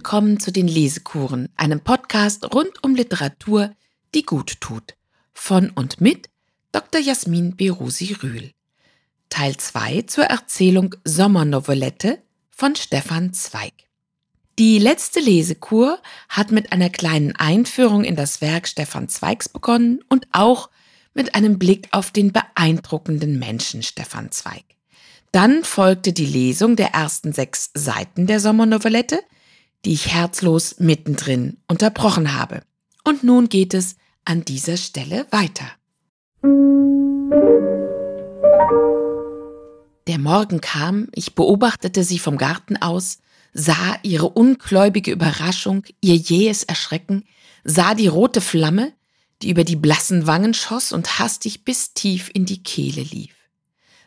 willkommen zu den Lesekuren, einem Podcast rund um Literatur, die gut tut. Von und mit Dr. Jasmin Berusi Rühl. Teil 2 zur Erzählung Sommernovelette von Stefan Zweig. Die letzte Lesekur hat mit einer kleinen Einführung in das Werk Stefan Zweigs begonnen und auch mit einem Blick auf den beeindruckenden Menschen Stefan Zweig. Dann folgte die Lesung der ersten sechs Seiten der Sommernovelette, die ich herzlos mittendrin unterbrochen habe. Und nun geht es an dieser Stelle weiter. Der Morgen kam, ich beobachtete sie vom Garten aus, sah ihre ungläubige Überraschung, ihr jähes Erschrecken, sah die rote Flamme, die über die blassen Wangen schoss und hastig bis tief in die Kehle lief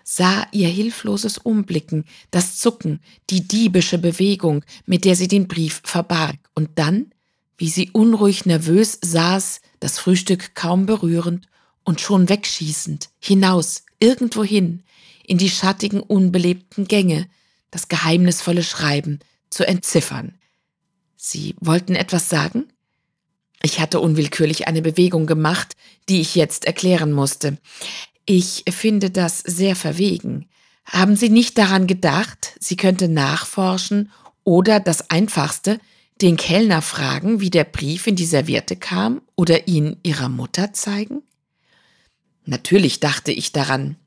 sah ihr hilfloses Umblicken, das Zucken, die diebische Bewegung, mit der sie den Brief verbarg, und dann, wie sie unruhig nervös saß, das Frühstück kaum berührend und schon wegschießend, hinaus, irgendwohin, in die schattigen, unbelebten Gänge, das geheimnisvolle Schreiben zu entziffern. Sie wollten etwas sagen? Ich hatte unwillkürlich eine Bewegung gemacht, die ich jetzt erklären musste. Ich finde das sehr verwegen. Haben Sie nicht daran gedacht, sie könnte nachforschen oder das Einfachste, den Kellner fragen, wie der Brief in die Serviette kam oder ihn ihrer Mutter zeigen? Natürlich dachte ich daran.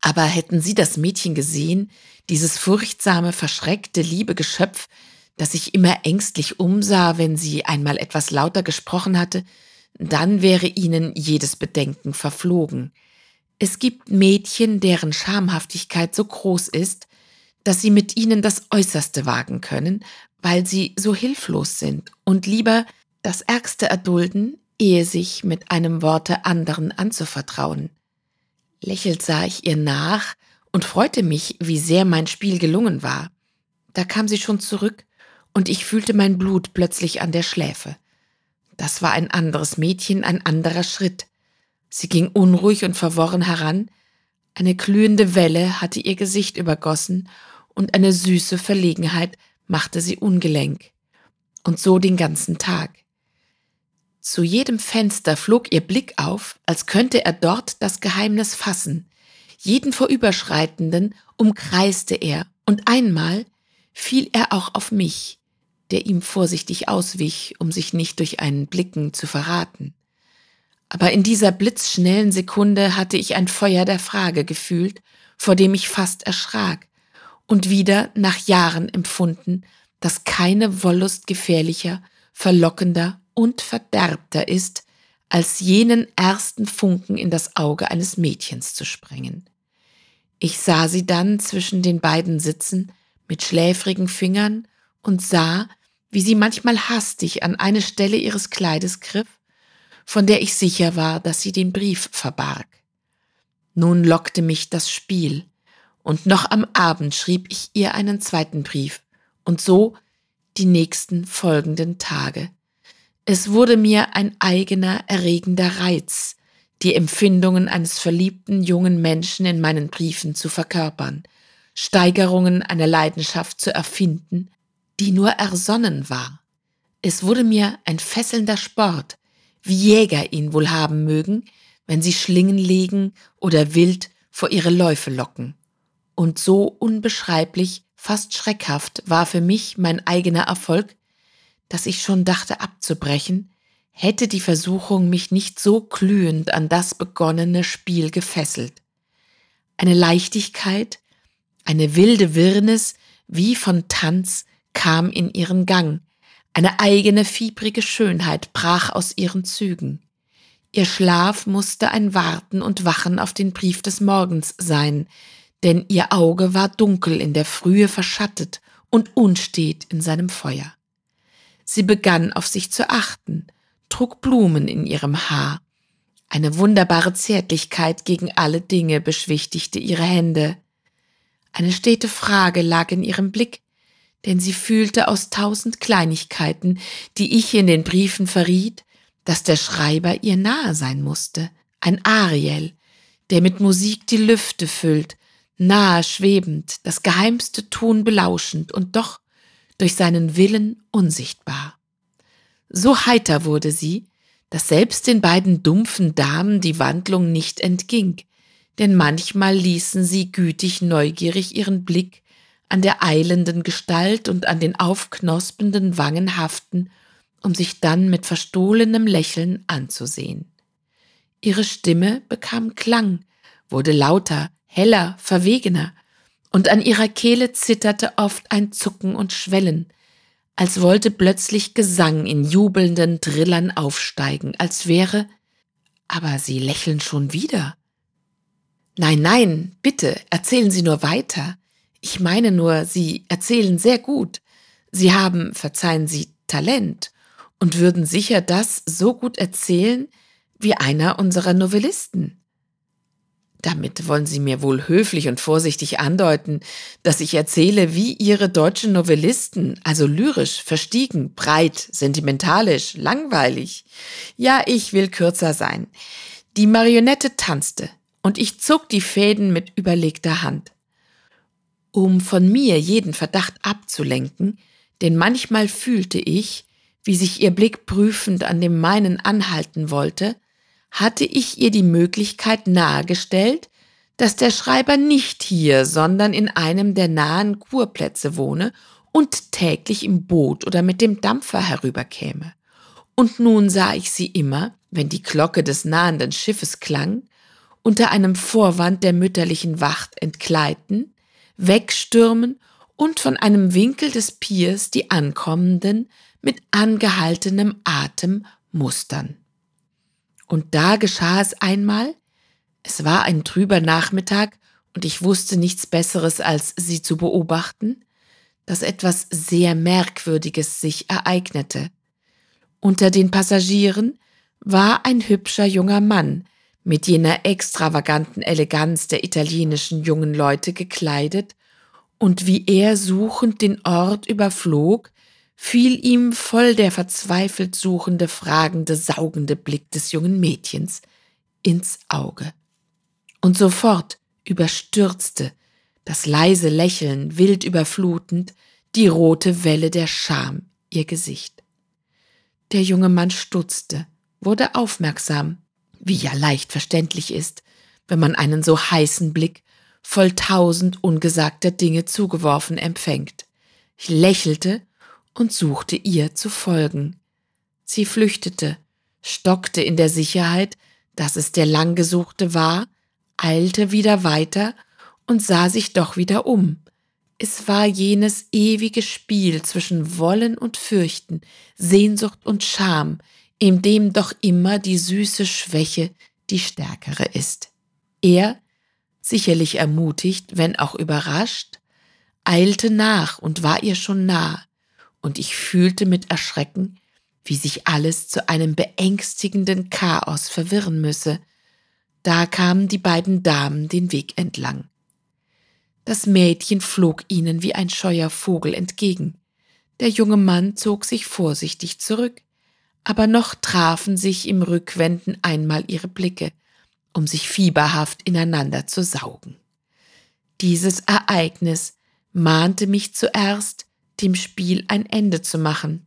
Aber hätten Sie das Mädchen gesehen, dieses furchtsame, verschreckte, liebe Geschöpf, das sich immer ängstlich umsah, wenn sie einmal etwas lauter gesprochen hatte, dann wäre Ihnen jedes Bedenken verflogen. Es gibt Mädchen, deren Schamhaftigkeit so groß ist, dass sie mit ihnen das Äußerste wagen können, weil sie so hilflos sind und lieber das Ärgste erdulden, ehe sich mit einem Worte anderen anzuvertrauen. Lächelt sah ich ihr nach und freute mich, wie sehr mein Spiel gelungen war. Da kam sie schon zurück und ich fühlte mein Blut plötzlich an der Schläfe. Das war ein anderes Mädchen, ein anderer Schritt. Sie ging unruhig und verworren heran, eine glühende Welle hatte ihr Gesicht übergossen und eine süße Verlegenheit machte sie ungelenk. Und so den ganzen Tag. Zu jedem Fenster flog ihr Blick auf, als könnte er dort das Geheimnis fassen. Jeden Vorüberschreitenden umkreiste er, und einmal fiel er auch auf mich, der ihm vorsichtig auswich, um sich nicht durch einen Blicken zu verraten. Aber in dieser blitzschnellen Sekunde hatte ich ein Feuer der Frage gefühlt, vor dem ich fast erschrak und wieder nach Jahren empfunden, dass keine Wollust gefährlicher, verlockender und verderbter ist, als jenen ersten Funken in das Auge eines Mädchens zu sprengen. Ich sah sie dann zwischen den beiden sitzen, mit schläfrigen Fingern, und sah, wie sie manchmal hastig an eine Stelle ihres Kleides griff von der ich sicher war, dass sie den Brief verbarg. Nun lockte mich das Spiel, und noch am Abend schrieb ich ihr einen zweiten Brief, und so die nächsten folgenden Tage. Es wurde mir ein eigener, erregender Reiz, die Empfindungen eines verliebten jungen Menschen in meinen Briefen zu verkörpern, Steigerungen einer Leidenschaft zu erfinden, die nur ersonnen war. Es wurde mir ein fesselnder Sport, wie Jäger ihn wohl haben mögen, wenn sie Schlingen legen oder wild vor ihre Läufe locken. Und so unbeschreiblich, fast schreckhaft war für mich mein eigener Erfolg, dass ich schon dachte abzubrechen, hätte die Versuchung mich nicht so glühend an das begonnene Spiel gefesselt. Eine Leichtigkeit, eine wilde Wirrnis wie von Tanz kam in ihren Gang, eine eigene fiebrige Schönheit brach aus ihren Zügen. Ihr Schlaf musste ein Warten und Wachen auf den Brief des Morgens sein, denn ihr Auge war dunkel in der Frühe verschattet und unstet in seinem Feuer. Sie begann auf sich zu achten, trug Blumen in ihrem Haar. Eine wunderbare Zärtlichkeit gegen alle Dinge beschwichtigte ihre Hände. Eine stete Frage lag in ihrem Blick, denn sie fühlte aus tausend Kleinigkeiten, die ich in den Briefen verriet, dass der Schreiber ihr nahe sein musste, ein Ariel, der mit Musik die Lüfte füllt, nahe schwebend, das geheimste Ton belauschend und doch durch seinen Willen unsichtbar. So heiter wurde sie, dass selbst den beiden dumpfen Damen die Wandlung nicht entging, denn manchmal ließen sie gütig neugierig ihren Blick an der eilenden Gestalt und an den aufknospenden Wangen haften, um sich dann mit verstohlenem Lächeln anzusehen. Ihre Stimme bekam Klang, wurde lauter, heller, verwegener, und an ihrer Kehle zitterte oft ein Zucken und Schwellen, als wollte plötzlich Gesang in jubelnden Trillern aufsteigen, als wäre, aber Sie lächeln schon wieder. Nein, nein, bitte, erzählen Sie nur weiter. Ich meine nur, Sie erzählen sehr gut. Sie haben, verzeihen Sie, Talent und würden sicher das so gut erzählen wie einer unserer Novellisten. Damit wollen Sie mir wohl höflich und vorsichtig andeuten, dass ich erzähle, wie Ihre deutschen Novellisten, also lyrisch, verstiegen, breit, sentimentalisch, langweilig. Ja, ich will kürzer sein. Die Marionette tanzte, und ich zog die Fäden mit überlegter Hand. Um von mir jeden Verdacht abzulenken, denn manchmal fühlte ich, wie sich ihr Blick prüfend an dem meinen anhalten wollte, hatte ich ihr die Möglichkeit nahegestellt, dass der Schreiber nicht hier, sondern in einem der nahen Kurplätze wohne und täglich im Boot oder mit dem Dampfer herüberkäme. Und nun sah ich sie immer, wenn die Glocke des nahenden Schiffes klang, unter einem Vorwand der mütterlichen Wacht entkleiden, wegstürmen und von einem Winkel des Piers die Ankommenden mit angehaltenem Atem mustern. Und da geschah es einmal, es war ein trüber Nachmittag und ich wusste nichts Besseres, als sie zu beobachten, dass etwas sehr Merkwürdiges sich ereignete. Unter den Passagieren war ein hübscher junger Mann, mit jener extravaganten Eleganz der italienischen jungen Leute gekleidet, und wie er suchend den Ort überflog, fiel ihm voll der verzweifelt suchende, fragende, saugende Blick des jungen Mädchens ins Auge. Und sofort überstürzte das leise Lächeln wild überflutend die rote Welle der Scham ihr Gesicht. Der junge Mann stutzte, wurde aufmerksam, wie ja leicht verständlich ist, wenn man einen so heißen Blick voll tausend ungesagter Dinge zugeworfen empfängt. Ich lächelte und suchte ihr zu folgen. Sie flüchtete, stockte in der Sicherheit, dass es der langgesuchte war, eilte wieder weiter und sah sich doch wieder um. Es war jenes ewige Spiel zwischen Wollen und Fürchten, Sehnsucht und Scham, in dem doch immer die süße Schwäche die stärkere ist. Er, sicherlich ermutigt, wenn auch überrascht, eilte nach und war ihr schon nah, und ich fühlte mit Erschrecken, wie sich alles zu einem beängstigenden Chaos verwirren müsse. Da kamen die beiden Damen den Weg entlang. Das Mädchen flog ihnen wie ein scheuer Vogel entgegen. Der junge Mann zog sich vorsichtig zurück, aber noch trafen sich im Rückwenden einmal ihre Blicke, um sich fieberhaft ineinander zu saugen. Dieses Ereignis mahnte mich zuerst, dem Spiel ein Ende zu machen.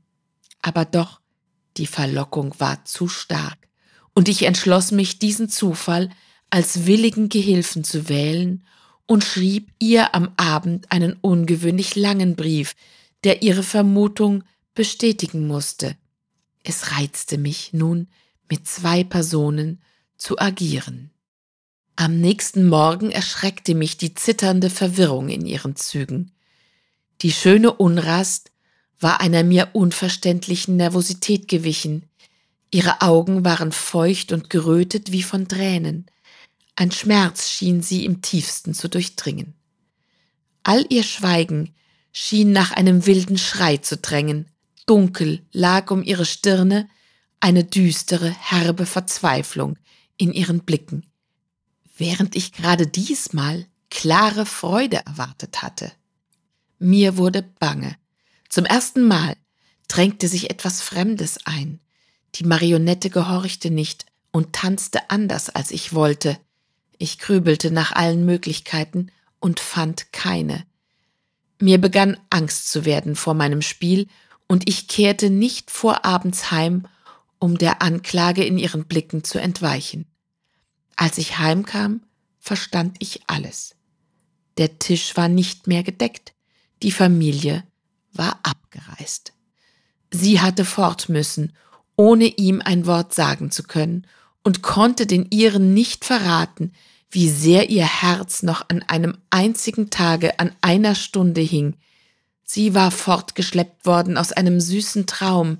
Aber doch, die Verlockung war zu stark, und ich entschloss mich, diesen Zufall als willigen Gehilfen zu wählen und schrieb ihr am Abend einen ungewöhnlich langen Brief, der ihre Vermutung bestätigen musste. Es reizte mich nun, mit zwei Personen zu agieren. Am nächsten Morgen erschreckte mich die zitternde Verwirrung in ihren Zügen. Die schöne Unrast war einer mir unverständlichen Nervosität gewichen. Ihre Augen waren feucht und gerötet wie von Tränen. Ein Schmerz schien sie im tiefsten zu durchdringen. All ihr Schweigen schien nach einem wilden Schrei zu drängen. Dunkel lag um ihre Stirne eine düstere, herbe Verzweiflung in ihren Blicken, während ich gerade diesmal klare Freude erwartet hatte. Mir wurde bange. Zum ersten Mal drängte sich etwas Fremdes ein. Die Marionette gehorchte nicht und tanzte anders, als ich wollte. Ich grübelte nach allen Möglichkeiten und fand keine. Mir begann Angst zu werden vor meinem Spiel, und ich kehrte nicht vor abends heim, um der Anklage in ihren Blicken zu entweichen. Als ich heimkam, verstand ich alles. Der Tisch war nicht mehr gedeckt, die Familie war abgereist. Sie hatte fort müssen, ohne ihm ein Wort sagen zu können, und konnte den ihren nicht verraten, wie sehr ihr Herz noch an einem einzigen Tage, an einer Stunde hing. Sie war fortgeschleppt worden aus einem süßen Traum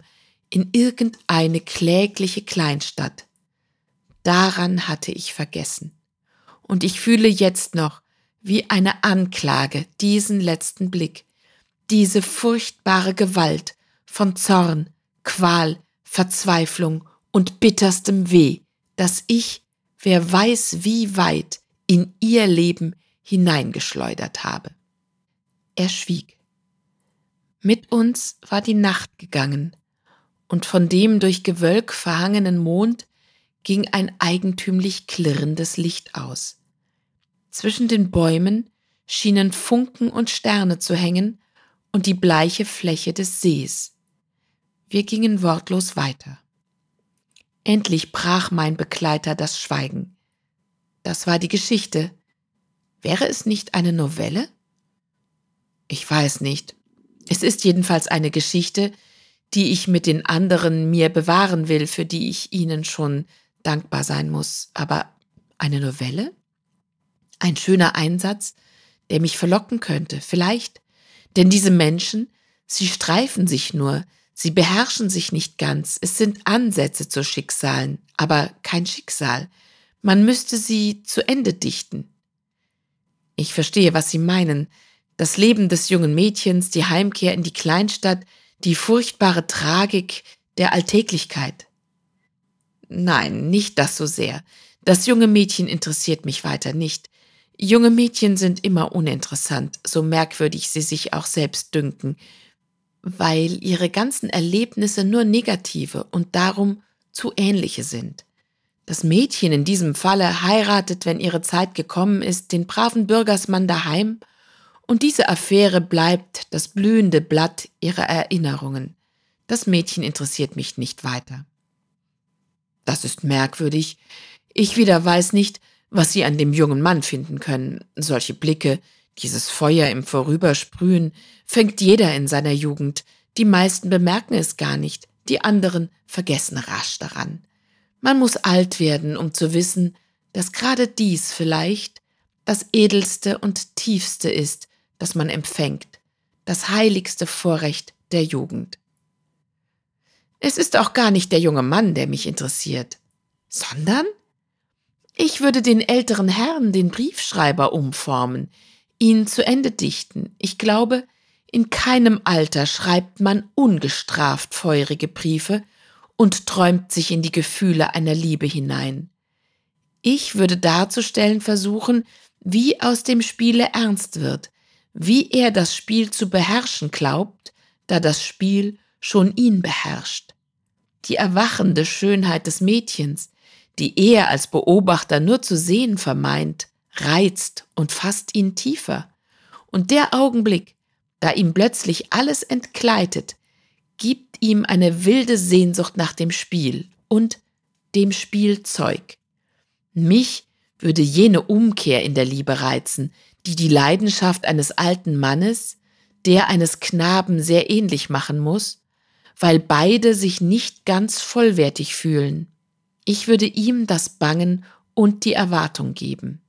in irgendeine klägliche Kleinstadt. Daran hatte ich vergessen. Und ich fühle jetzt noch, wie eine Anklage, diesen letzten Blick, diese furchtbare Gewalt von Zorn, Qual, Verzweiflung und bitterstem Weh, das ich, wer weiß wie weit, in ihr Leben hineingeschleudert habe. Er schwieg. Mit uns war die Nacht gegangen, und von dem durch Gewölk verhangenen Mond ging ein eigentümlich klirrendes Licht aus. Zwischen den Bäumen schienen Funken und Sterne zu hängen und die bleiche Fläche des Sees. Wir gingen wortlos weiter. Endlich brach mein Begleiter das Schweigen. Das war die Geschichte. Wäre es nicht eine Novelle? Ich weiß nicht. Es ist jedenfalls eine Geschichte, die ich mit den anderen mir bewahren will, für die ich ihnen schon dankbar sein muss. Aber eine Novelle? Ein schöner Einsatz, der mich verlocken könnte, vielleicht. Denn diese Menschen, sie streifen sich nur, sie beherrschen sich nicht ganz, es sind Ansätze zu Schicksalen, aber kein Schicksal. Man müsste sie zu Ende dichten. Ich verstehe, was Sie meinen. Das Leben des jungen Mädchens, die Heimkehr in die Kleinstadt, die furchtbare Tragik der Alltäglichkeit. Nein, nicht das so sehr. Das junge Mädchen interessiert mich weiter nicht. Junge Mädchen sind immer uninteressant, so merkwürdig sie sich auch selbst dünken, weil ihre ganzen Erlebnisse nur negative und darum zu ähnliche sind. Das Mädchen in diesem Falle heiratet, wenn ihre Zeit gekommen ist, den braven Bürgersmann daheim, und diese Affäre bleibt das blühende Blatt ihrer Erinnerungen. Das Mädchen interessiert mich nicht weiter. Das ist merkwürdig. Ich wieder weiß nicht, was sie an dem jungen Mann finden können. Solche Blicke, dieses Feuer im Vorübersprühen, fängt jeder in seiner Jugend. Die meisten bemerken es gar nicht, die anderen vergessen rasch daran. Man muss alt werden, um zu wissen, dass gerade dies vielleicht das edelste und tiefste ist, das man empfängt, das heiligste Vorrecht der Jugend. Es ist auch gar nicht der junge Mann, der mich interessiert, sondern ich würde den älteren Herrn, den Briefschreiber, umformen, ihn zu Ende dichten. Ich glaube, in keinem Alter schreibt man ungestraft feurige Briefe und träumt sich in die Gefühle einer Liebe hinein. Ich würde darzustellen versuchen, wie aus dem Spiele ernst wird, wie er das Spiel zu beherrschen glaubt, da das Spiel schon ihn beherrscht. Die erwachende Schönheit des Mädchens, die er als Beobachter nur zu sehen vermeint, reizt und fasst ihn tiefer. Und der Augenblick, da ihm plötzlich alles entkleidet, gibt ihm eine wilde Sehnsucht nach dem Spiel und dem Spielzeug. Mich würde jene Umkehr in der Liebe reizen, die die Leidenschaft eines alten Mannes, der eines Knaben sehr ähnlich machen muss, weil beide sich nicht ganz vollwertig fühlen. Ich würde ihm das Bangen und die Erwartung geben.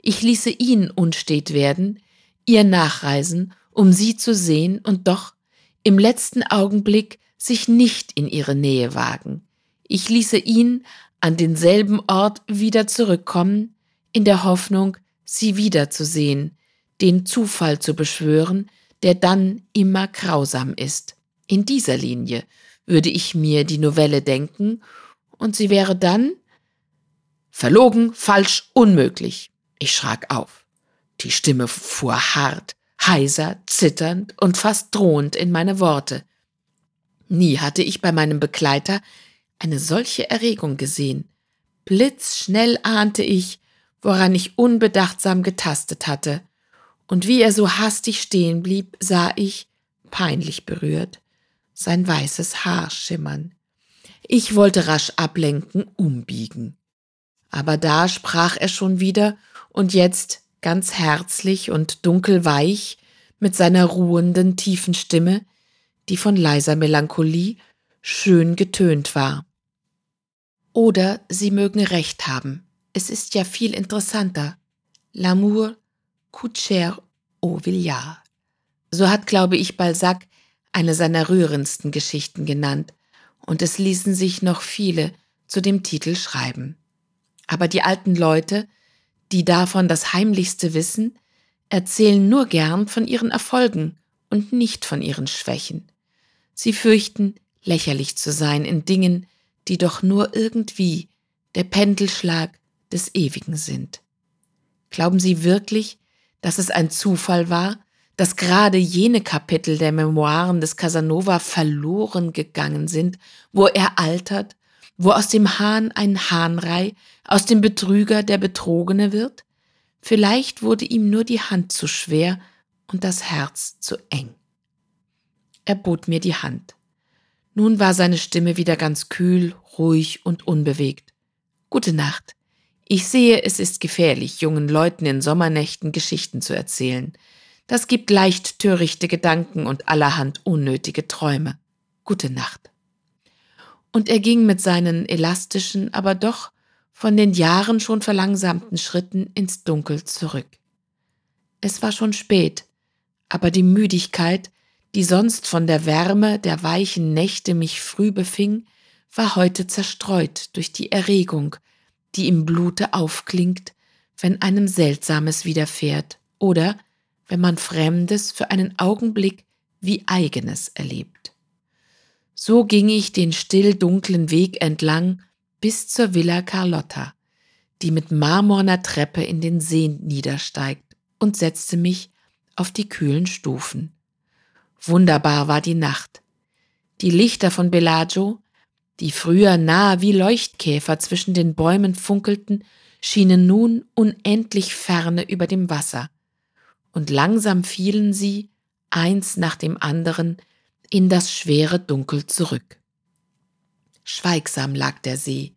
Ich ließe ihn unstet werden, ihr nachreisen, um sie zu sehen und doch im letzten Augenblick sich nicht in ihre Nähe wagen. Ich ließe ihn an denselben Ort wieder zurückkommen, in der Hoffnung, sie wiederzusehen, den Zufall zu beschwören, der dann immer grausam ist. In dieser Linie würde ich mir die Novelle denken und sie wäre dann verlogen, falsch, unmöglich. Ich schrak auf. Die Stimme fuhr hart, heiser, zitternd und fast drohend in meine Worte. Nie hatte ich bei meinem Begleiter eine solche Erregung gesehen. Blitzschnell ahnte ich, woran ich unbedachtsam getastet hatte, und wie er so hastig stehen blieb, sah ich, peinlich berührt, sein weißes Haar schimmern. Ich wollte rasch ablenken, umbiegen. Aber da sprach er schon wieder und jetzt ganz herzlich und dunkelweich mit seiner ruhenden, tiefen Stimme, die von leiser Melancholie schön getönt war. Oder Sie mögen recht haben, es ist ja viel interessanter. L'amour coûte cher au Villard. So hat, glaube ich, Balzac eine seiner rührendsten Geschichten genannt, und es ließen sich noch viele zu dem Titel schreiben. Aber die alten Leute, die davon das Heimlichste wissen, erzählen nur gern von ihren Erfolgen und nicht von ihren Schwächen. Sie fürchten, lächerlich zu sein in Dingen, die doch nur irgendwie der Pendelschlag des Ewigen sind. Glauben Sie wirklich, dass es ein Zufall war, dass gerade jene Kapitel der Memoiren des Casanova verloren gegangen sind, wo er altert, wo aus dem Hahn ein Hahnrei, aus dem Betrüger der Betrogene wird? Vielleicht wurde ihm nur die Hand zu schwer und das Herz zu eng. Er bot mir die Hand. Nun war seine Stimme wieder ganz kühl, ruhig und unbewegt. Gute Nacht. Ich sehe, es ist gefährlich, jungen Leuten in Sommernächten Geschichten zu erzählen. Das gibt leicht törichte Gedanken und allerhand unnötige Träume. Gute Nacht. Und er ging mit seinen elastischen, aber doch von den Jahren schon verlangsamten Schritten ins Dunkel zurück. Es war schon spät, aber die Müdigkeit, die sonst von der Wärme der weichen Nächte mich früh befing, war heute zerstreut durch die Erregung, die im Blute aufklingt, wenn einem Seltsames widerfährt oder wenn man Fremdes für einen Augenblick wie eigenes erlebt. So ging ich den still dunklen Weg entlang bis zur Villa Carlotta, die mit marmorner Treppe in den See niedersteigt, und setzte mich auf die kühlen Stufen. Wunderbar war die Nacht. Die Lichter von Bellagio, die früher nahe wie Leuchtkäfer zwischen den Bäumen funkelten, schienen nun unendlich ferne über dem Wasser, und langsam fielen sie, eins nach dem anderen, in das schwere Dunkel zurück. Schweigsam lag der See,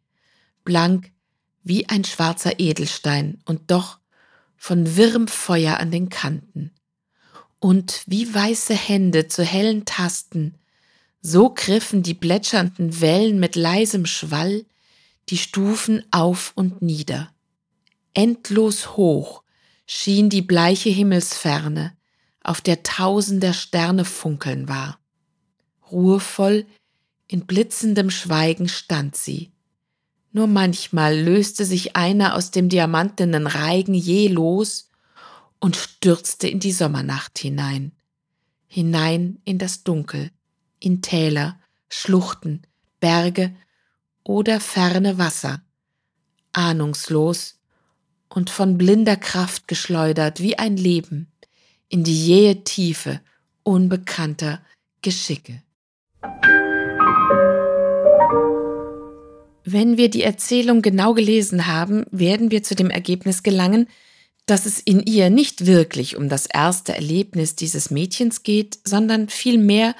blank wie ein schwarzer Edelstein und doch von wirrem Feuer an den Kanten und wie weiße Hände zu hellen Tasten, so griffen die plätschernden Wellen mit leisem Schwall die Stufen auf und nieder. Endlos hoch schien die bleiche Himmelsferne, auf der tausender Sterne funkeln war. Ruhevoll, in blitzendem Schweigen stand sie. Nur manchmal löste sich einer aus dem diamantenen Reigen je los und stürzte in die Sommernacht hinein, hinein in das Dunkel, in Täler, Schluchten, Berge oder ferne Wasser, ahnungslos und von blinder Kraft geschleudert wie ein Leben in die jähe Tiefe unbekannter Geschicke. Wenn wir die Erzählung genau gelesen haben, werden wir zu dem Ergebnis gelangen, dass es in ihr nicht wirklich um das erste Erlebnis dieses Mädchens geht, sondern vielmehr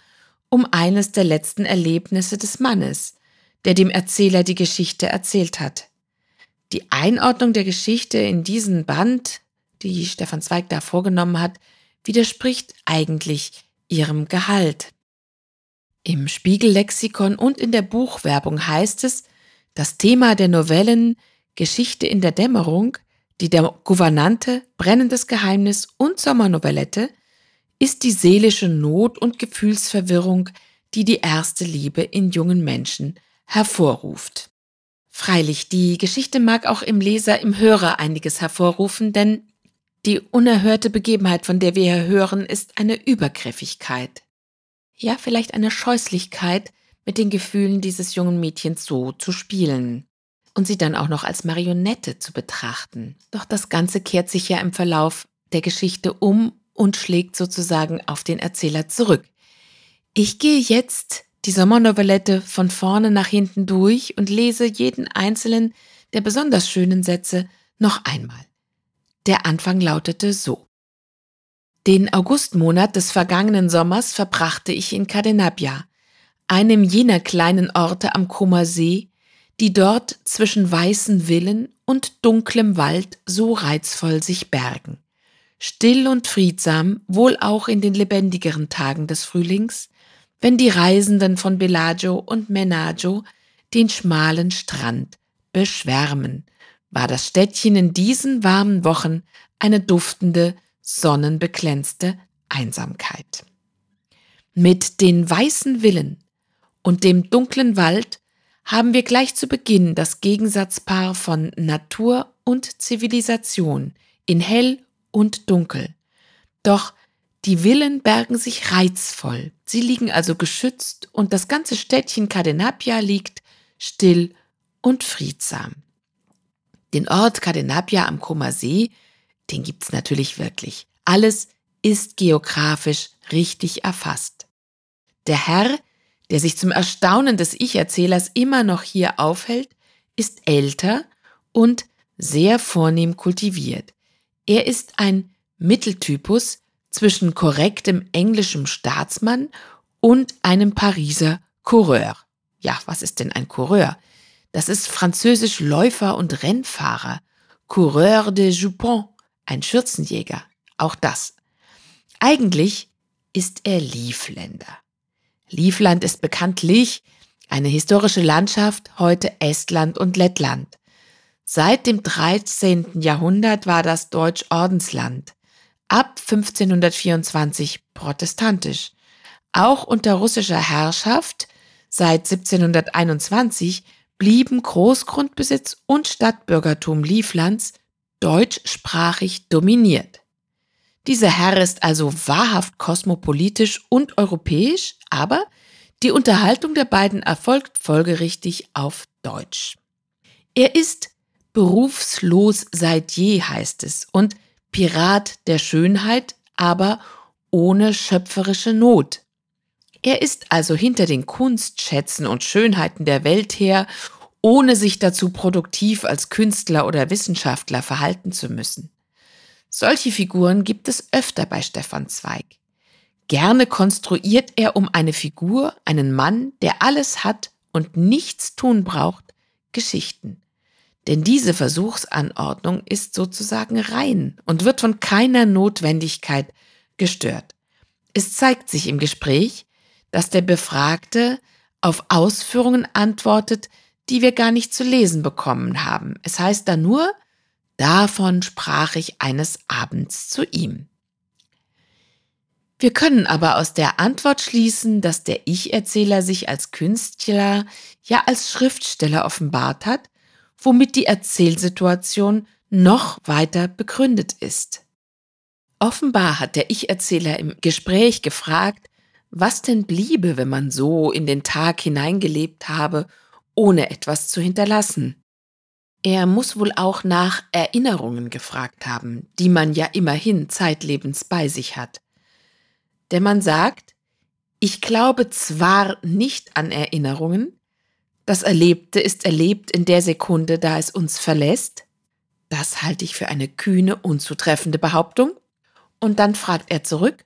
um eines der letzten Erlebnisse des Mannes, der dem Erzähler die Geschichte erzählt hat. Die Einordnung der Geschichte in diesen Band, die Stefan Zweig da vorgenommen hat, widerspricht eigentlich ihrem Gehalt. Im Spiegellexikon und in der Buchwerbung heißt es, das Thema der Novellen Geschichte in der Dämmerung die der Gouvernante, Brennendes Geheimnis und Sommernovellette ist die seelische Not und Gefühlsverwirrung, die die erste Liebe in jungen Menschen hervorruft. Freilich, die Geschichte mag auch im Leser, im Hörer einiges hervorrufen, denn die unerhörte Begebenheit, von der wir hier hören, ist eine Übergriffigkeit. Ja, vielleicht eine Scheußlichkeit, mit den Gefühlen dieses jungen Mädchens so zu spielen und sie dann auch noch als Marionette zu betrachten. Doch das Ganze kehrt sich ja im Verlauf der Geschichte um und schlägt sozusagen auf den Erzähler zurück. Ich gehe jetzt die Sommernovellette von vorne nach hinten durch und lese jeden einzelnen der besonders schönen Sätze noch einmal. Der Anfang lautete so. Den Augustmonat des vergangenen Sommers verbrachte ich in Cadenabia, einem jener kleinen Orte am Comer See, die dort zwischen weißen Villen und dunklem Wald so reizvoll sich bergen. Still und friedsam, wohl auch in den lebendigeren Tagen des Frühlings, wenn die Reisenden von Bellagio und Menaggio den schmalen Strand beschwärmen, war das Städtchen in diesen warmen Wochen eine duftende, sonnenbeglänzte Einsamkeit. Mit den weißen Villen und dem dunklen Wald haben wir gleich zu Beginn das Gegensatzpaar von Natur und Zivilisation in hell und dunkel. Doch die Villen bergen sich reizvoll. Sie liegen also geschützt und das ganze Städtchen Cadenapia liegt still und friedsam. Den Ort Cadenapia am Comer See, den gibt's natürlich wirklich. Alles ist geografisch richtig erfasst. Der Herr, der sich zum Erstaunen des Ich-Erzählers immer noch hier aufhält, ist älter und sehr vornehm kultiviert. Er ist ein Mitteltypus zwischen korrektem englischem Staatsmann und einem Pariser Coureur. Ja, was ist denn ein Coureur? Das ist französisch Läufer und Rennfahrer. Coureur de Jupon, ein Schürzenjäger. Auch das. Eigentlich ist er Liefländer. Liefland ist bekanntlich eine historische Landschaft, heute Estland und Lettland. Seit dem 13. Jahrhundert war das Deutsch Ordensland, ab 1524 protestantisch. Auch unter russischer Herrschaft seit 1721 blieben Großgrundbesitz und Stadtbürgertum Livlands deutschsprachig dominiert. Dieser Herr ist also wahrhaft kosmopolitisch und europäisch, aber die Unterhaltung der beiden erfolgt folgerichtig auf Deutsch. Er ist berufslos seit je, heißt es, und Pirat der Schönheit, aber ohne schöpferische Not. Er ist also hinter den Kunstschätzen und Schönheiten der Welt her, ohne sich dazu produktiv als Künstler oder Wissenschaftler verhalten zu müssen. Solche Figuren gibt es öfter bei Stefan Zweig. Gerne konstruiert er um eine Figur, einen Mann, der alles hat und nichts tun braucht, Geschichten. Denn diese Versuchsanordnung ist sozusagen rein und wird von keiner Notwendigkeit gestört. Es zeigt sich im Gespräch, dass der Befragte auf Ausführungen antwortet, die wir gar nicht zu lesen bekommen haben. Es heißt da nur, davon sprach ich eines Abends zu ihm. Wir können aber aus der Antwort schließen, dass der Ich-Erzähler sich als Künstler, ja als Schriftsteller offenbart hat womit die Erzählsituation noch weiter begründet ist. Offenbar hat der Ich-Erzähler im Gespräch gefragt, was denn bliebe, wenn man so in den Tag hineingelebt habe, ohne etwas zu hinterlassen. Er muss wohl auch nach Erinnerungen gefragt haben, die man ja immerhin zeitlebens bei sich hat. Denn man sagt, ich glaube zwar nicht an Erinnerungen, das Erlebte ist erlebt in der Sekunde, da es uns verlässt. Das halte ich für eine kühne, unzutreffende Behauptung. Und dann fragt er zurück,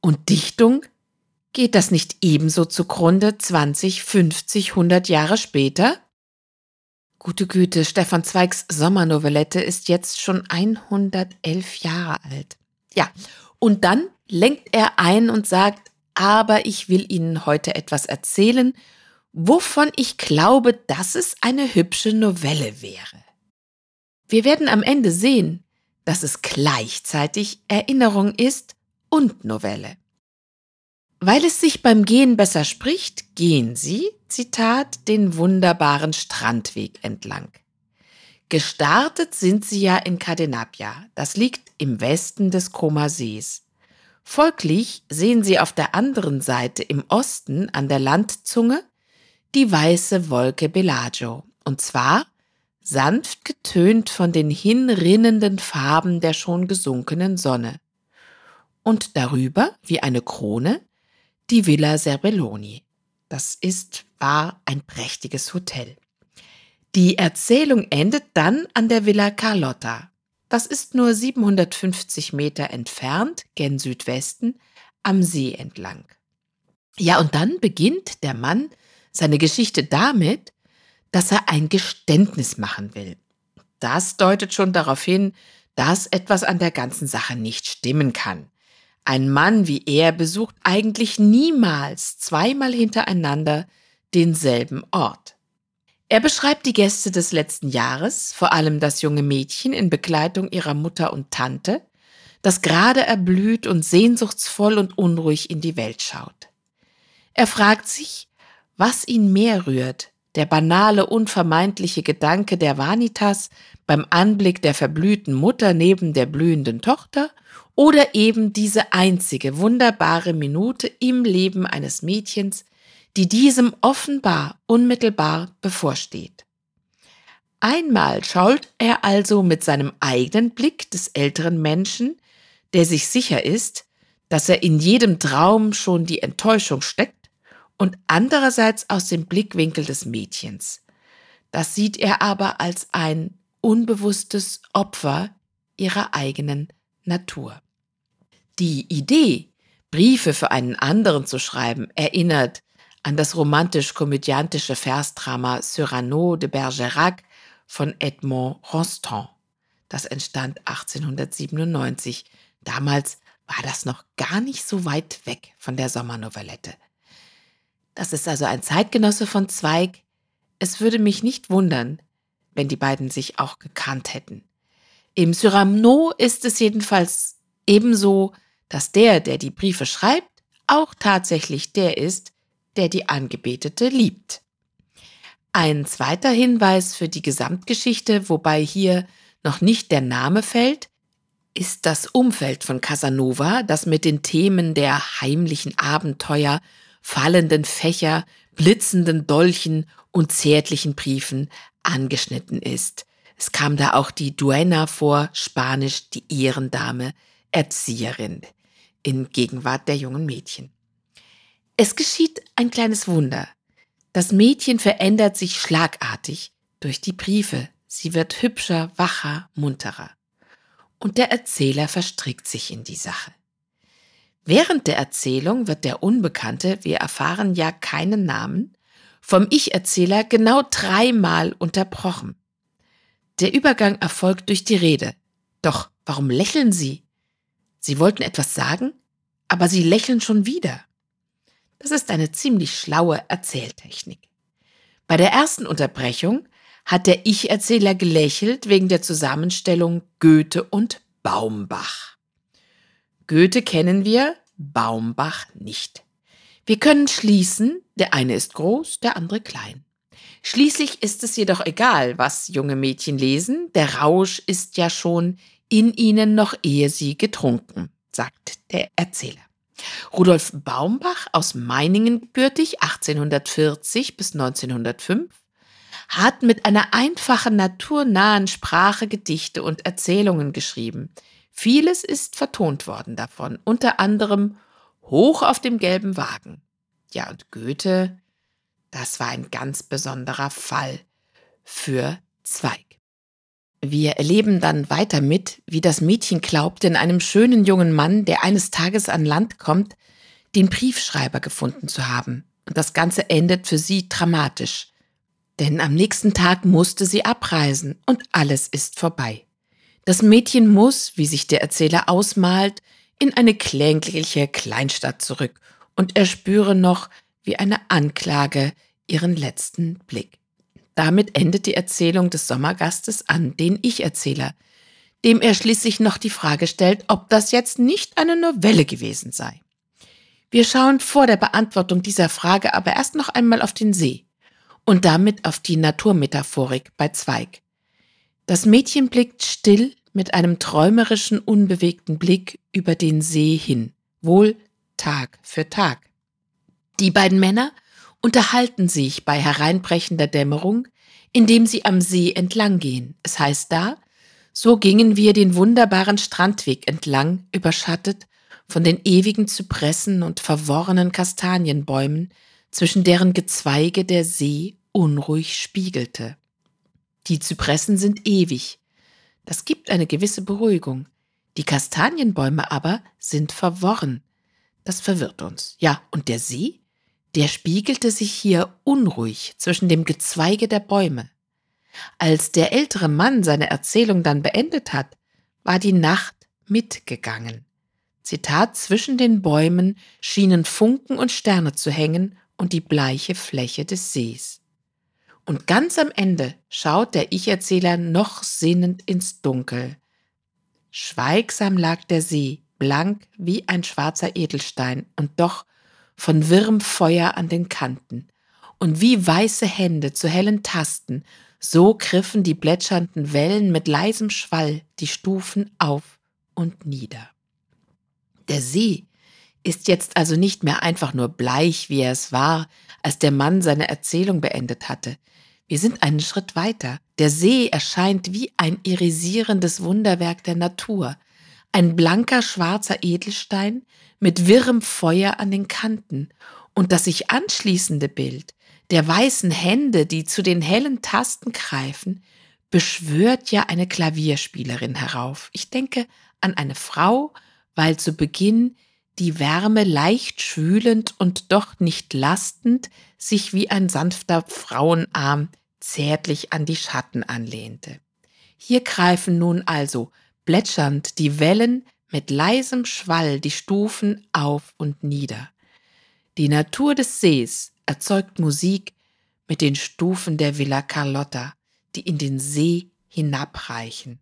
und Dichtung? Geht das nicht ebenso zugrunde 20, 50, 100 Jahre später? Gute Güte, Stefan Zweigs Sommernovellette ist jetzt schon 111 Jahre alt. Ja, und dann lenkt er ein und sagt, aber ich will Ihnen heute etwas erzählen, wovon ich glaube, dass es eine hübsche Novelle wäre. Wir werden am Ende sehen, dass es gleichzeitig Erinnerung ist und Novelle. Weil es sich beim Gehen besser spricht, gehen Sie, Zitat, den wunderbaren Strandweg entlang. Gestartet sind Sie ja in Cadenapia, das liegt im Westen des Koma Sees. Folglich sehen Sie auf der anderen Seite im Osten an der Landzunge die weiße Wolke Bellagio, und zwar sanft getönt von den hinrinnenden Farben der schon gesunkenen Sonne. Und darüber, wie eine Krone, die Villa Serbelloni. Das ist, war ein prächtiges Hotel. Die Erzählung endet dann an der Villa Carlotta. das ist nur 750 Meter entfernt, gen Südwesten, am See entlang. Ja, und dann beginnt der Mann seine Geschichte damit, dass er ein Geständnis machen will. Das deutet schon darauf hin, dass etwas an der ganzen Sache nicht stimmen kann. Ein Mann wie er besucht eigentlich niemals zweimal hintereinander denselben Ort. Er beschreibt die Gäste des letzten Jahres, vor allem das junge Mädchen in Begleitung ihrer Mutter und Tante, das gerade erblüht und sehnsuchtsvoll und unruhig in die Welt schaut. Er fragt sich, was ihn mehr rührt, der banale, unvermeintliche Gedanke der Vanitas beim Anblick der verblühten Mutter neben der blühenden Tochter oder eben diese einzige wunderbare Minute im Leben eines Mädchens, die diesem offenbar unmittelbar bevorsteht. Einmal schaut er also mit seinem eigenen Blick des älteren Menschen, der sich sicher ist, dass er in jedem Traum schon die Enttäuschung steckt, und andererseits aus dem Blickwinkel des Mädchens. Das sieht er aber als ein unbewusstes Opfer ihrer eigenen Natur. Die Idee, Briefe für einen anderen zu schreiben, erinnert an das romantisch-komödiantische Versdrama Cyrano de Bergerac von Edmond Rostand. Das entstand 1897. Damals war das noch gar nicht so weit weg von der Sommernovellette. Das ist also ein Zeitgenosse von Zweig. Es würde mich nicht wundern, wenn die beiden sich auch gekannt hätten. Im Cyrano ist es jedenfalls ebenso, dass der, der die Briefe schreibt, auch tatsächlich der ist, der die Angebetete liebt. Ein zweiter Hinweis für die Gesamtgeschichte, wobei hier noch nicht der Name fällt, ist das Umfeld von Casanova, das mit den Themen der heimlichen Abenteuer, fallenden Fächer, blitzenden Dolchen und zärtlichen Briefen angeschnitten ist. Es kam da auch die Duena vor, spanisch die Ehrendame, Erzieherin, in Gegenwart der jungen Mädchen. Es geschieht ein kleines Wunder. Das Mädchen verändert sich schlagartig durch die Briefe. Sie wird hübscher, wacher, munterer. Und der Erzähler verstrickt sich in die Sache. Während der Erzählung wird der Unbekannte, wir erfahren ja keinen Namen, vom Ich-Erzähler genau dreimal unterbrochen. Der Übergang erfolgt durch die Rede. Doch warum lächeln Sie? Sie wollten etwas sagen, aber Sie lächeln schon wieder. Das ist eine ziemlich schlaue Erzähltechnik. Bei der ersten Unterbrechung hat der Ich-Erzähler gelächelt wegen der Zusammenstellung Goethe und Baumbach. Goethe kennen wir, Baumbach nicht. Wir können schließen, der eine ist groß, der andere klein. Schließlich ist es jedoch egal, was junge Mädchen lesen, der Rausch ist ja schon in ihnen noch ehe sie getrunken, sagt der Erzähler. Rudolf Baumbach aus Meiningen gebürtig, 1840 bis 1905, hat mit einer einfachen, naturnahen Sprache Gedichte und Erzählungen geschrieben. Vieles ist vertont worden davon, unter anderem hoch auf dem gelben Wagen. Ja, und Goethe, das war ein ganz besonderer Fall für Zweig. Wir erleben dann weiter mit, wie das Mädchen glaubt, in einem schönen jungen Mann, der eines Tages an Land kommt, den Briefschreiber gefunden zu haben. Und das Ganze endet für sie dramatisch. Denn am nächsten Tag musste sie abreisen und alles ist vorbei. Das Mädchen muss, wie sich der Erzähler ausmalt, in eine klägliche Kleinstadt zurück und erspüre noch wie eine Anklage ihren letzten Blick. Damit endet die Erzählung des Sommergastes an den Ich-Erzähler, dem er schließlich noch die Frage stellt, ob das jetzt nicht eine Novelle gewesen sei. Wir schauen vor der Beantwortung dieser Frage aber erst noch einmal auf den See und damit auf die Naturmetaphorik bei Zweig. Das Mädchen blickt still mit einem träumerischen, unbewegten Blick über den See hin, wohl Tag für Tag. Die beiden Männer unterhalten sich bei hereinbrechender Dämmerung, indem sie am See entlang gehen. Es heißt da, so gingen wir den wunderbaren Strandweg entlang, überschattet von den ewigen Zypressen und verworrenen Kastanienbäumen, zwischen deren Gezweige der See unruhig spiegelte. Die Zypressen sind ewig, Das gibt eine gewisse Beruhigung. Die Kastanienbäume aber sind verworren. Das verwirrt uns. Ja, und der See? Der spiegelte sich hier unruhig zwischen dem Gezweige der Bäume. Als der ältere Mann seine Erzählung dann beendet hat, war die Nacht mitgegangen. Zitat, zwischen den Bäumen schienen Funken und Sterne zu hängen und die bleiche Fläche des Sees. Und ganz am Ende schaut der Ich-Erzähler noch sinnend ins Dunkel. Schweigsam lag der See, blank wie ein schwarzer Edelstein und doch von wirrem Feuer an den Kanten. Und wie weiße Hände zu hellen Tasten, so griffen die plätschernden Wellen mit leisem Schwall die Stufen auf und nieder. Der See ist jetzt also nicht mehr einfach nur bleich, wie er es war, als der Mann seine Erzählung beendet hatte. Wir sind einen Schritt weiter. Der See erscheint wie ein irisierendes Wunderwerk der Natur. Ein blanker schwarzer Edelstein mit wirrem Feuer an den Kanten. Und das sich anschließende Bild der weißen Hände, die zu den hellen Tasten greifen, beschwört ja eine Klavierspielerin herauf. Ich denke an eine Frau, weil zu Beginn die Wärme leicht schwülend und doch nicht lastend sich wie ein sanfter Frauenarm zärtlich an die Schatten anlehnte. Hier greifen nun also plätschernd die Wellen mit leisem Schwall die Stufen auf und nieder. Die Natur des Sees erzeugt Musik mit den Stufen der Villa Carlotta, die in den See hinabreichen.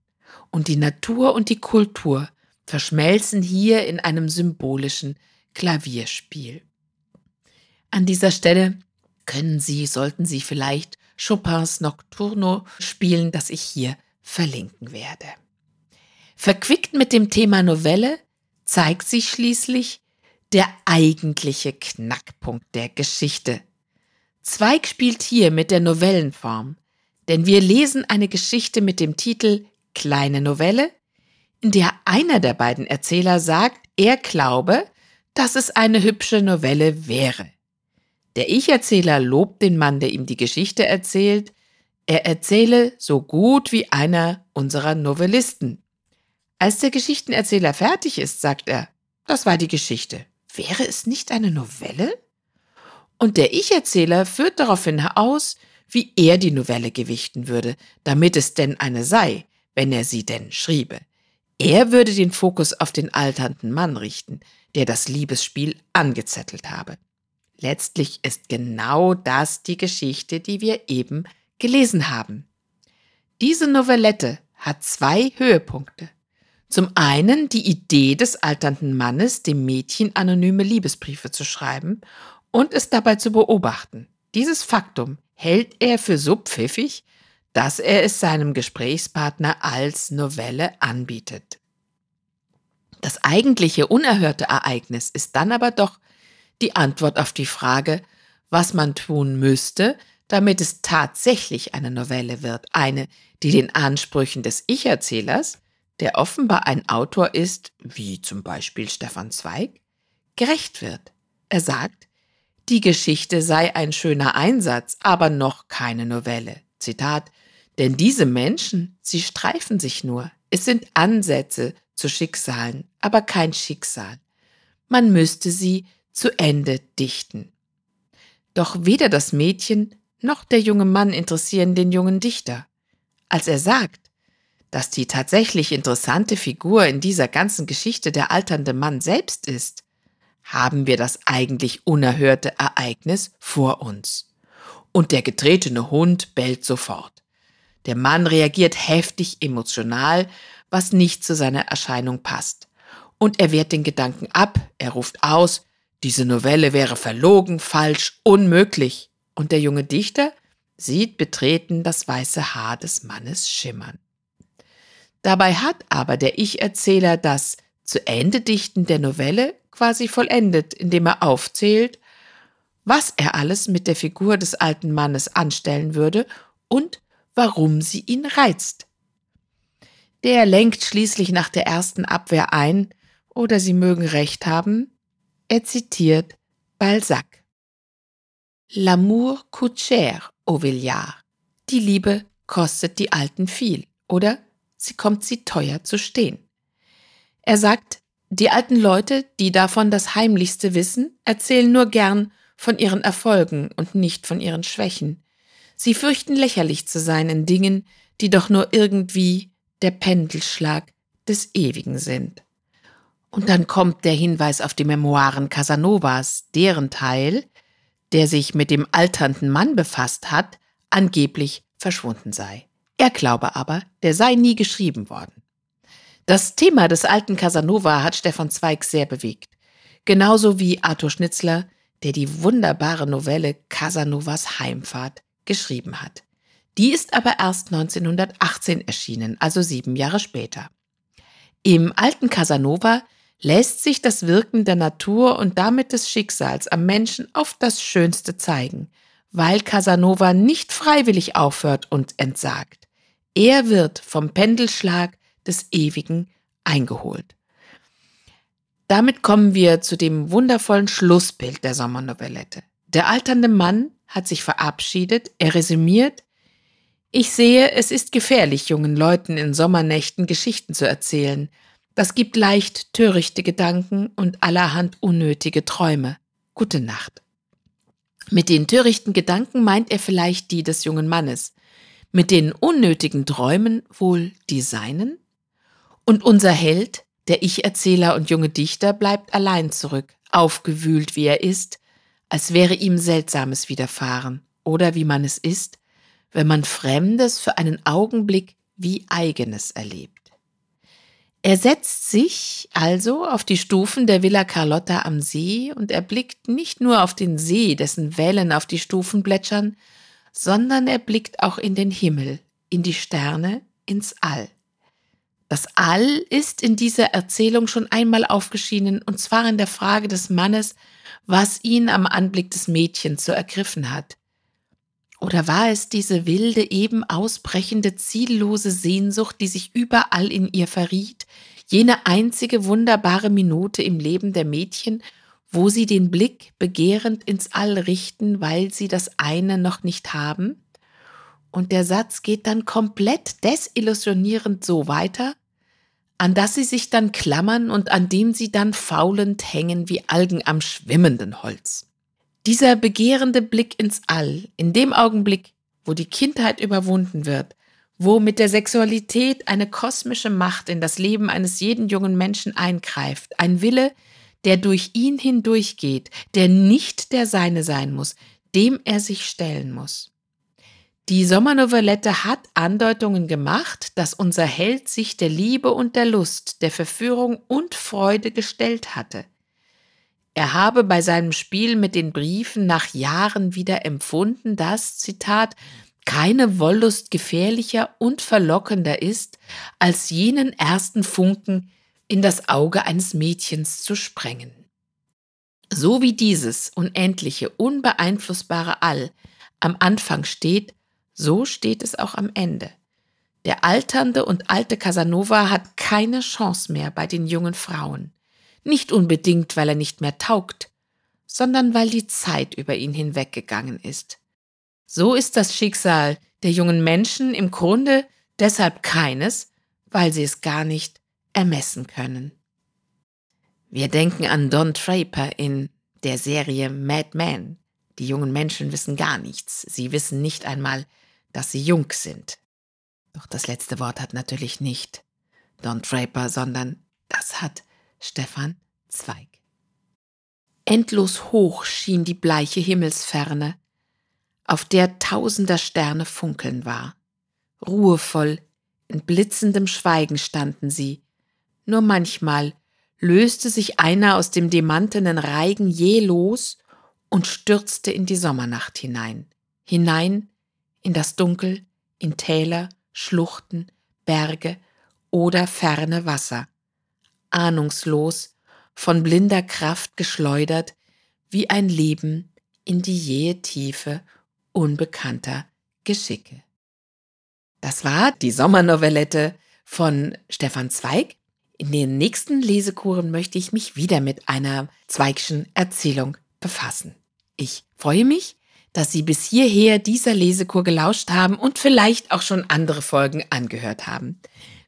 Und die Natur und die Kultur verschmelzen hier in einem symbolischen Klavierspiel. An dieser Stelle können Sie, sollten Sie vielleicht Chopins Nocturno spielen, das ich hier verlinken werde. Verquickt mit dem Thema Novelle zeigt sich schließlich der eigentliche Knackpunkt der Geschichte. Zweig spielt hier mit der Novellenform, denn wir lesen eine Geschichte mit dem Titel Kleine Novelle, in der einer der beiden Erzähler sagt, er glaube, dass es eine hübsche Novelle wäre. Der Ich-Erzähler lobt den Mann, der ihm die Geschichte erzählt, er erzähle so gut wie einer unserer Novellisten. Als der Geschichtenerzähler fertig ist, sagt er, das war die Geschichte. Wäre es nicht eine Novelle? Und der Ich-Erzähler führt daraufhin aus, wie er die Novelle gewichten würde, damit es denn eine sei, wenn er sie denn schriebe. Er würde den Fokus auf den alternden Mann richten, der das Liebesspiel angezettelt habe. Letztlich ist genau das die Geschichte, die wir eben gelesen haben. Diese Novellette hat zwei Höhepunkte. Zum einen die Idee des alternden Mannes, dem Mädchen anonyme Liebesbriefe zu schreiben und es dabei zu beobachten. Dieses Faktum hält er für so pfiffig, dass er es seinem Gesprächspartner als Novelle anbietet. Das eigentliche unerhörte Ereignis ist dann aber doch die Antwort auf die Frage, was man tun müsste, damit es tatsächlich eine Novelle wird, eine, die den Ansprüchen des Ich-Erzählers, der offenbar ein Autor ist, wie zum Beispiel Stefan Zweig, gerecht wird. Er sagt, die Geschichte sei ein schöner Einsatz, aber noch keine Novelle. Zitat, denn diese Menschen, sie streifen sich nur. Es sind Ansätze zu Schicksalen, aber kein Schicksal. Man müsste sie zu Ende dichten. Doch weder das Mädchen noch der junge Mann interessieren den jungen Dichter. Als er sagt, dass die tatsächlich interessante Figur in dieser ganzen Geschichte der alternde Mann selbst ist, haben wir das eigentlich unerhörte Ereignis vor uns. Und der getretene Hund bellt sofort. Der Mann reagiert heftig emotional, was nicht zu seiner Erscheinung passt. Und er wehrt den Gedanken ab, er ruft aus, diese Novelle wäre verlogen, falsch, unmöglich. Und der junge Dichter sieht betreten das weiße Haar des Mannes schimmern. Dabei hat aber der Ich-Erzähler das zu Ende Dichten der Novelle quasi vollendet, indem er aufzählt, was er alles mit der Figur des alten Mannes anstellen würde und warum sie ihn reizt. Der lenkt schließlich nach der ersten Abwehr ein, oder Sie mögen recht haben, er zitiert Balzac. L'amour coûte cher, au Villard. Die Liebe kostet die Alten viel, oder sie kommt sie teuer zu stehen. Er sagt, die alten Leute, die davon das Heimlichste wissen, erzählen nur gern von ihren Erfolgen und nicht von ihren Schwächen. Sie fürchten lächerlich zu sein in Dingen, die doch nur irgendwie der Pendelschlag des Ewigen sind. Und dann kommt der Hinweis auf die Memoiren Casanovas, deren Teil, der sich mit dem alternden Mann befasst hat, angeblich verschwunden sei. Er glaube aber, der sei nie geschrieben worden. Das Thema des alten Casanova hat Stefan Zweig sehr bewegt. Genauso wie Arthur Schnitzler, der die wunderbare Novelle Casanovas Heimfahrt geschrieben hat. Die ist aber erst 1918 erschienen, also sieben Jahre später. Im alten Casanova lässt sich das Wirken der Natur und damit des Schicksals am Menschen auf das Schönste zeigen, weil Casanova nicht freiwillig aufhört und entsagt. Er wird vom Pendelschlag des Ewigen eingeholt. Damit kommen wir zu dem wundervollen Schlussbild der Sommernovellette. Der alternde Mann hat sich verabschiedet, er resümiert, ich sehe, es ist gefährlich, jungen Leuten in Sommernächten Geschichten zu erzählen. Das gibt leicht törichte Gedanken und allerhand unnötige Träume. Gute Nacht. Mit den törichten Gedanken meint er vielleicht die des jungen Mannes, mit den unnötigen Träumen wohl die seinen? Und unser Held, der Ich-Erzähler und junge Dichter, bleibt allein zurück, aufgewühlt wie er ist, als wäre ihm Seltsames widerfahren, oder wie man es ist, wenn man Fremdes für einen Augenblick wie eigenes erlebt. Er setzt sich also auf die Stufen der Villa Carlotta am See und er blickt nicht nur auf den See, dessen Wellen auf die Stufen plätschern, sondern er blickt auch in den Himmel, in die Sterne, ins All. Das All ist in dieser Erzählung schon einmal aufgeschienen, und zwar in der Frage des Mannes, was ihn am Anblick des Mädchens so ergriffen hat. Oder war es diese wilde, eben ausbrechende, ziellose Sehnsucht, die sich überall in ihr verriet, jene einzige wunderbare Minute im Leben der Mädchen, wo sie den Blick begehrend ins All richten, weil sie das eine noch nicht haben? Und der Satz geht dann komplett desillusionierend so weiter, an das sie sich dann klammern und an dem sie dann faulend hängen wie Algen am schwimmenden Holz. Dieser begehrende Blick ins All, in dem Augenblick, wo die Kindheit überwunden wird, wo mit der Sexualität eine kosmische Macht in das Leben eines jeden jungen Menschen eingreift, ein Wille, der durch ihn hindurchgeht, der nicht der seine sein muss, dem er sich stellen muss. Die Sommernovellette hat Andeutungen gemacht, dass unser Held sich der Liebe und der Lust, der Verführung und Freude gestellt hatte. Er habe bei seinem Spiel mit den Briefen nach Jahren wieder empfunden, dass, Zitat, keine Wollust gefährlicher und verlockender ist, als jenen ersten Funken in das Auge eines Mädchens zu sprengen. So wie dieses unendliche, unbeeinflussbare All am Anfang steht, so steht es auch am Ende. Der alternde und alte Casanova hat keine Chance mehr bei den jungen Frauen. Nicht unbedingt, weil er nicht mehr taugt, sondern weil die Zeit über ihn hinweggegangen ist. So ist das Schicksal der jungen Menschen im Grunde deshalb keines, weil sie es gar nicht ermessen können. Wir denken an Don Draper in der Serie Mad Men. Die jungen Menschen wissen gar nichts. Sie wissen nicht einmal, dass sie jung sind. Doch das letzte Wort hat natürlich nicht Don Draper, sondern das hat Stefan Zweig. Endlos hoch schien die bleiche Himmelsferne, auf der tausender Sterne funkeln war. Ruhevoll, in blitzendem Schweigen standen sie. Nur manchmal löste sich einer aus dem demantenen Reigen je los und stürzte in die Sommernacht hinein, hinein in das Dunkel, in Täler, Schluchten, Berge oder ferne Wasser, ahnungslos, von blinder Kraft geschleudert, wie ein Leben in die jähe Tiefe unbekannter Geschicke. Das war die Sommernovellette von Stefan Zweig. In den nächsten Lesekuren möchte ich mich wieder mit einer Zweigschen Erzählung befassen. Ich freue mich, dass Sie bis hierher dieser Lesekur gelauscht haben und vielleicht auch schon andere Folgen angehört haben.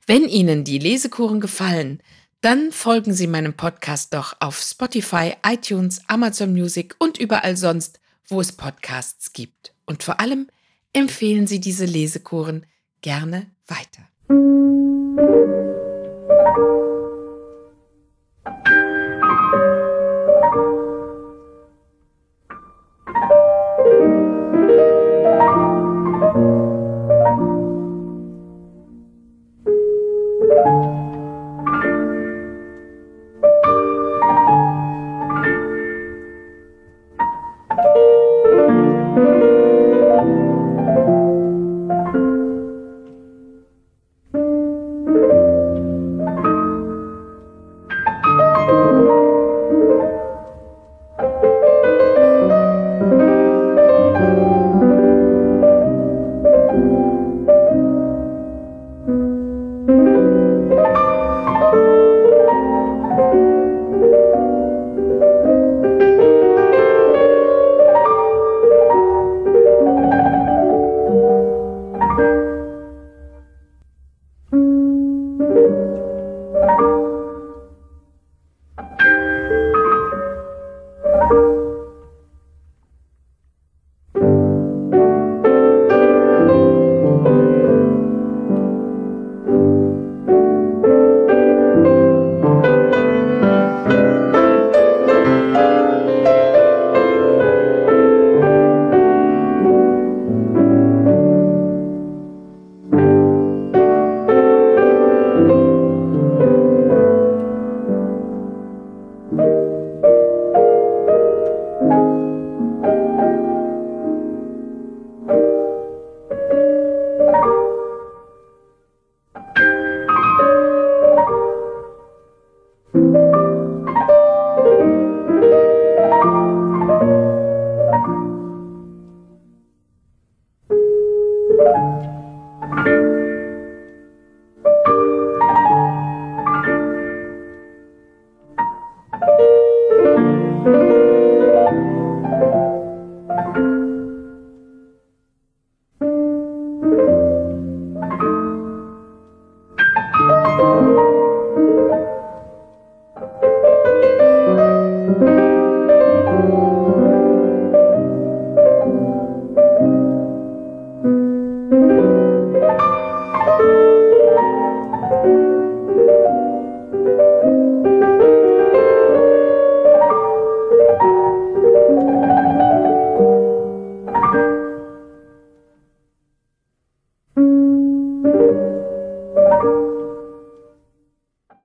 Wenn Ihnen die Lesekuren gefallen, dann folgen Sie meinem Podcast doch auf Spotify, iTunes, Amazon Music und überall sonst, wo es Podcasts gibt. Und vor allem empfehlen Sie diese Lesekuren gerne weiter.